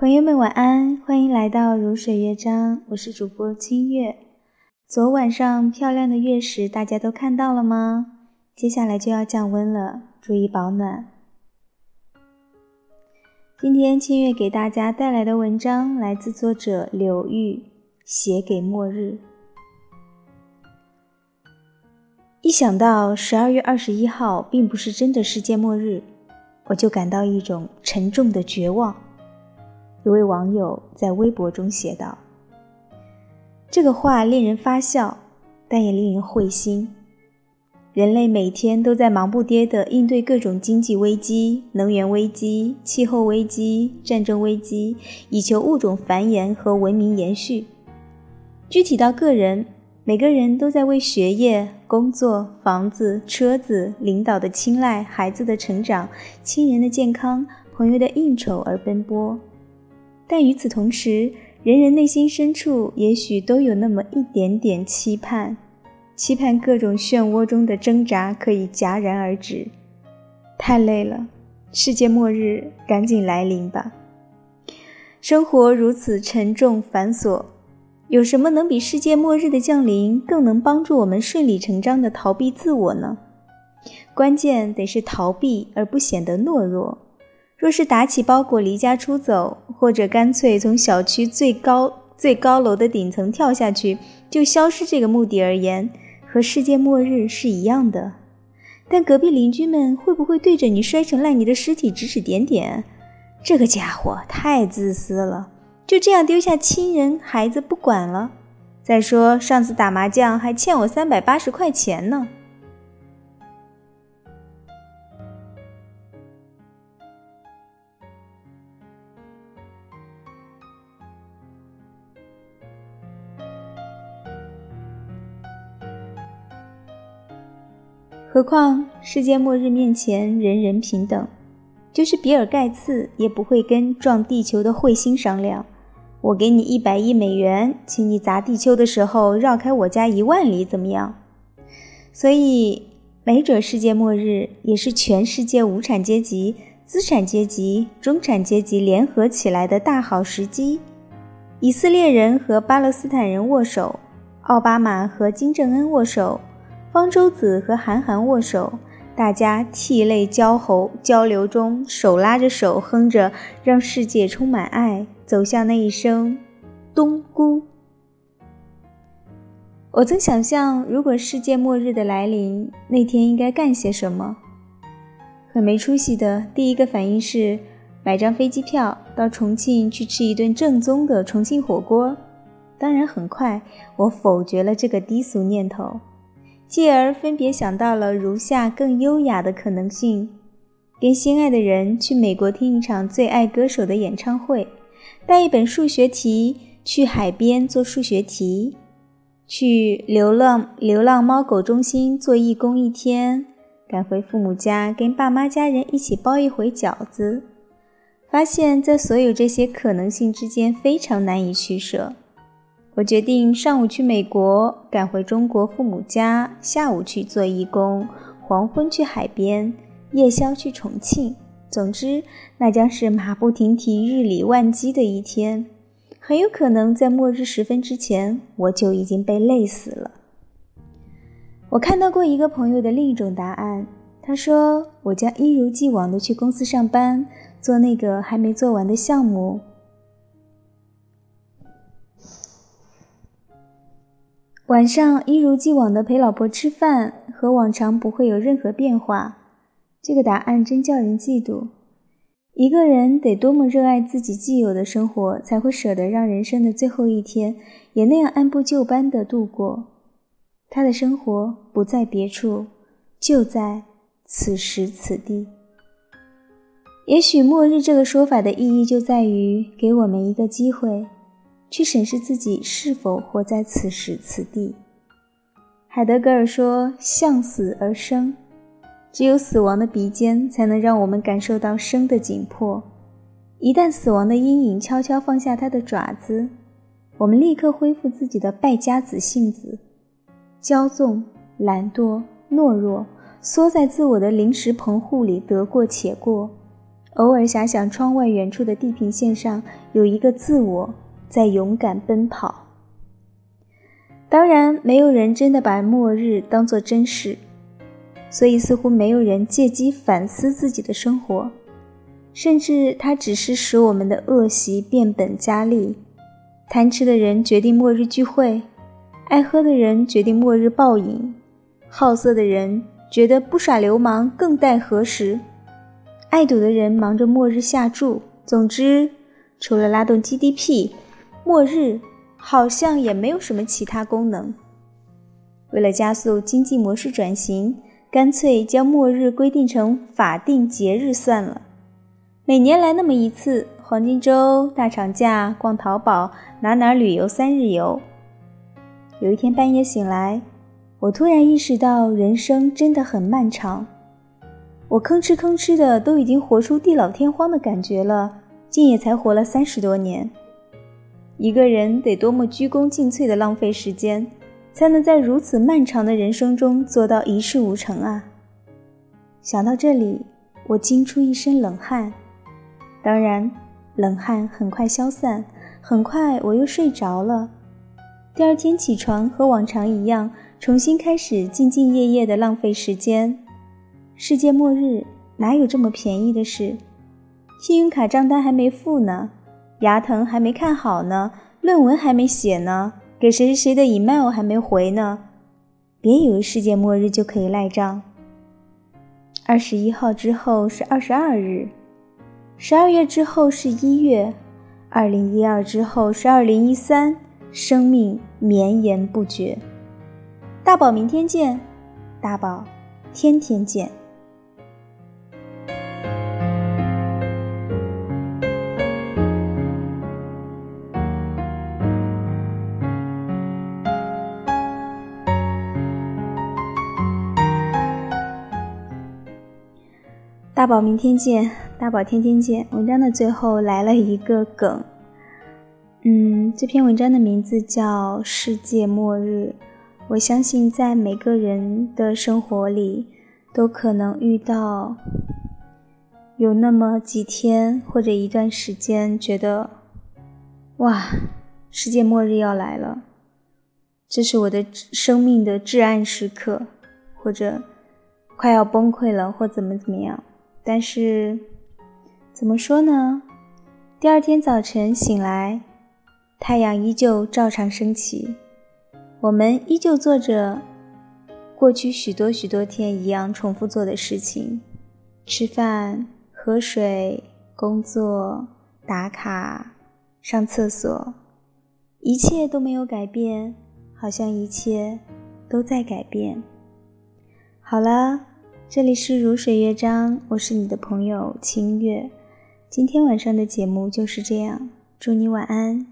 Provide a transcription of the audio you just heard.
朋友们晚安，欢迎来到如水乐章，我是主播清月。昨晚上漂亮的月食，大家都看到了吗？接下来就要降温了，注意保暖。今天清月给大家带来的文章来自作者柳玉，写给末日。一想到十二月二十一号并不是真的世界末日，我就感到一种沉重的绝望。一位网友在微博中写道：“这个话令人发笑，但也令人会心。人类每天都在忙不迭地应对各种经济危机、能源危机、气候危机、战争危机，以求物种繁衍和文明延续。具体到个人，每个人都在为学业、工作、房子、车子、领导的青睐、孩子的成长、亲人的健康、朋友的应酬而奔波。”但与此同时，人人内心深处也许都有那么一点点期盼，期盼各种漩涡中的挣扎可以戛然而止。太累了，世界末日赶紧来临吧！生活如此沉重繁琐，有什么能比世界末日的降临更能帮助我们顺理成章地逃避自我呢？关键得是逃避而不显得懦弱。若是打起包裹离家出走，或者干脆从小区最高最高楼的顶层跳下去就消失，这个目的而言，和世界末日是一样的。但隔壁邻居们会不会对着你摔成烂泥的尸体指指点点？这个家伙太自私了，就这样丢下亲人孩子不管了。再说上次打麻将还欠我三百八十块钱呢。何况世界末日面前人人平等，就是比尔盖茨也不会跟撞地球的彗星商量。我给你一百亿美元，请你砸地球的时候绕开我家一万里，怎么样？所以，没准世界末日也是全世界无产阶级、资产阶级、中产阶级联合起来的大好时机。以色列人和巴勒斯坦人握手，奥巴马和金正恩握手。方舟子和韩寒握手，大家涕泪交喉交流中，手拉着手，哼着“让世界充满爱”，走向那一声“冬菇”。我曾想象，如果世界末日的来临，那天应该干些什么。很没出息的第一个反应是买张飞机票到重庆去吃一顿正宗的重庆火锅。当然，很快我否决了这个低俗念头。继而分别想到了如下更优雅的可能性：跟心爱的人去美国听一场最爱歌手的演唱会，带一本数学题去海边做数学题，去流浪流浪猫狗中心做义工一天，赶回父母家跟爸妈家人一起包一回饺子。发现，在所有这些可能性之间，非常难以取舍。我决定上午去美国，赶回中国父母家；下午去做义工，黄昏去海边，夜宵去重庆。总之，那将是马不停蹄、日理万机的一天。很有可能在末日时分之前，我就已经被累死了。我看到过一个朋友的另一种答案，他说：“我将一如既往的去公司上班，做那个还没做完的项目。”晚上一如既往的陪老婆吃饭，和往常不会有任何变化。这个答案真叫人嫉妒。一个人得多么热爱自己既有的生活，才会舍得让人生的最后一天也那样按部就班地度过？他的生活不在别处，就在此时此地。也许“末日”这个说法的意义就在于给我们一个机会。去审视自己是否活在此时此地。海德格尔说：“向死而生，只有死亡的鼻尖才能让我们感受到生的紧迫。一旦死亡的阴影悄悄放下它的爪子，我们立刻恢复自己的败家子性子，骄纵、懒惰、懦弱，缩在自我的临时棚户里得过且过。”偶尔遐想窗外远处的地平线上有一个自我在勇敢奔跑。当然，没有人真的把末日当作真实，所以似乎没有人借机反思自己的生活，甚至它只是使我们的恶习变本加厉。贪吃的人决定末日聚会，爱喝的人决定末日暴饮，好色的人觉得不耍流氓更待何时，爱赌的人忙着末日下注。总之，除了拉动 GDP，末日。好像也没有什么其他功能。为了加速经济模式转型，干脆将末日规定成法定节日算了。每年来那么一次，黄金周、大长假、逛淘宝、哪哪旅游三日游。有一天半夜醒来，我突然意识到人生真的很漫长。我吭哧吭哧的都已经活出地老天荒的感觉了，竟也才活了三十多年。一个人得多么鞠躬尽瘁的浪费时间，才能在如此漫长的人生中做到一事无成啊！想到这里，我惊出一身冷汗。当然，冷汗很快消散，很快我又睡着了。第二天起床和往常一样，重新开始兢兢业业的浪费时间。世界末日哪有这么便宜的事？信用卡账单还没付呢。牙疼还没看好呢，论文还没写呢，给谁谁谁的 email 还没回呢，别以为世界末日就可以赖账。二十一号之后是二十二日，十二月之后是一月，二零一二之后是二零一三，生命绵延不绝。大宝明天见，大宝天天见。宝，明天见！大宝，天天见！文章的最后来了一个梗，嗯，这篇文章的名字叫《世界末日》。我相信，在每个人的生活里，都可能遇到有那么几天或者一段时间，觉得哇，世界末日要来了，这是我的生命的至暗时刻，或者快要崩溃了，或怎么怎么样。但是，怎么说呢？第二天早晨醒来，太阳依旧照常升起，我们依旧做着过去许多许多天一样重复做的事情：吃饭、喝水、工作、打卡、上厕所，一切都没有改变，好像一切都在改变。好了。这里是如水乐章，我是你的朋友清月。今天晚上的节目就是这样，祝你晚安。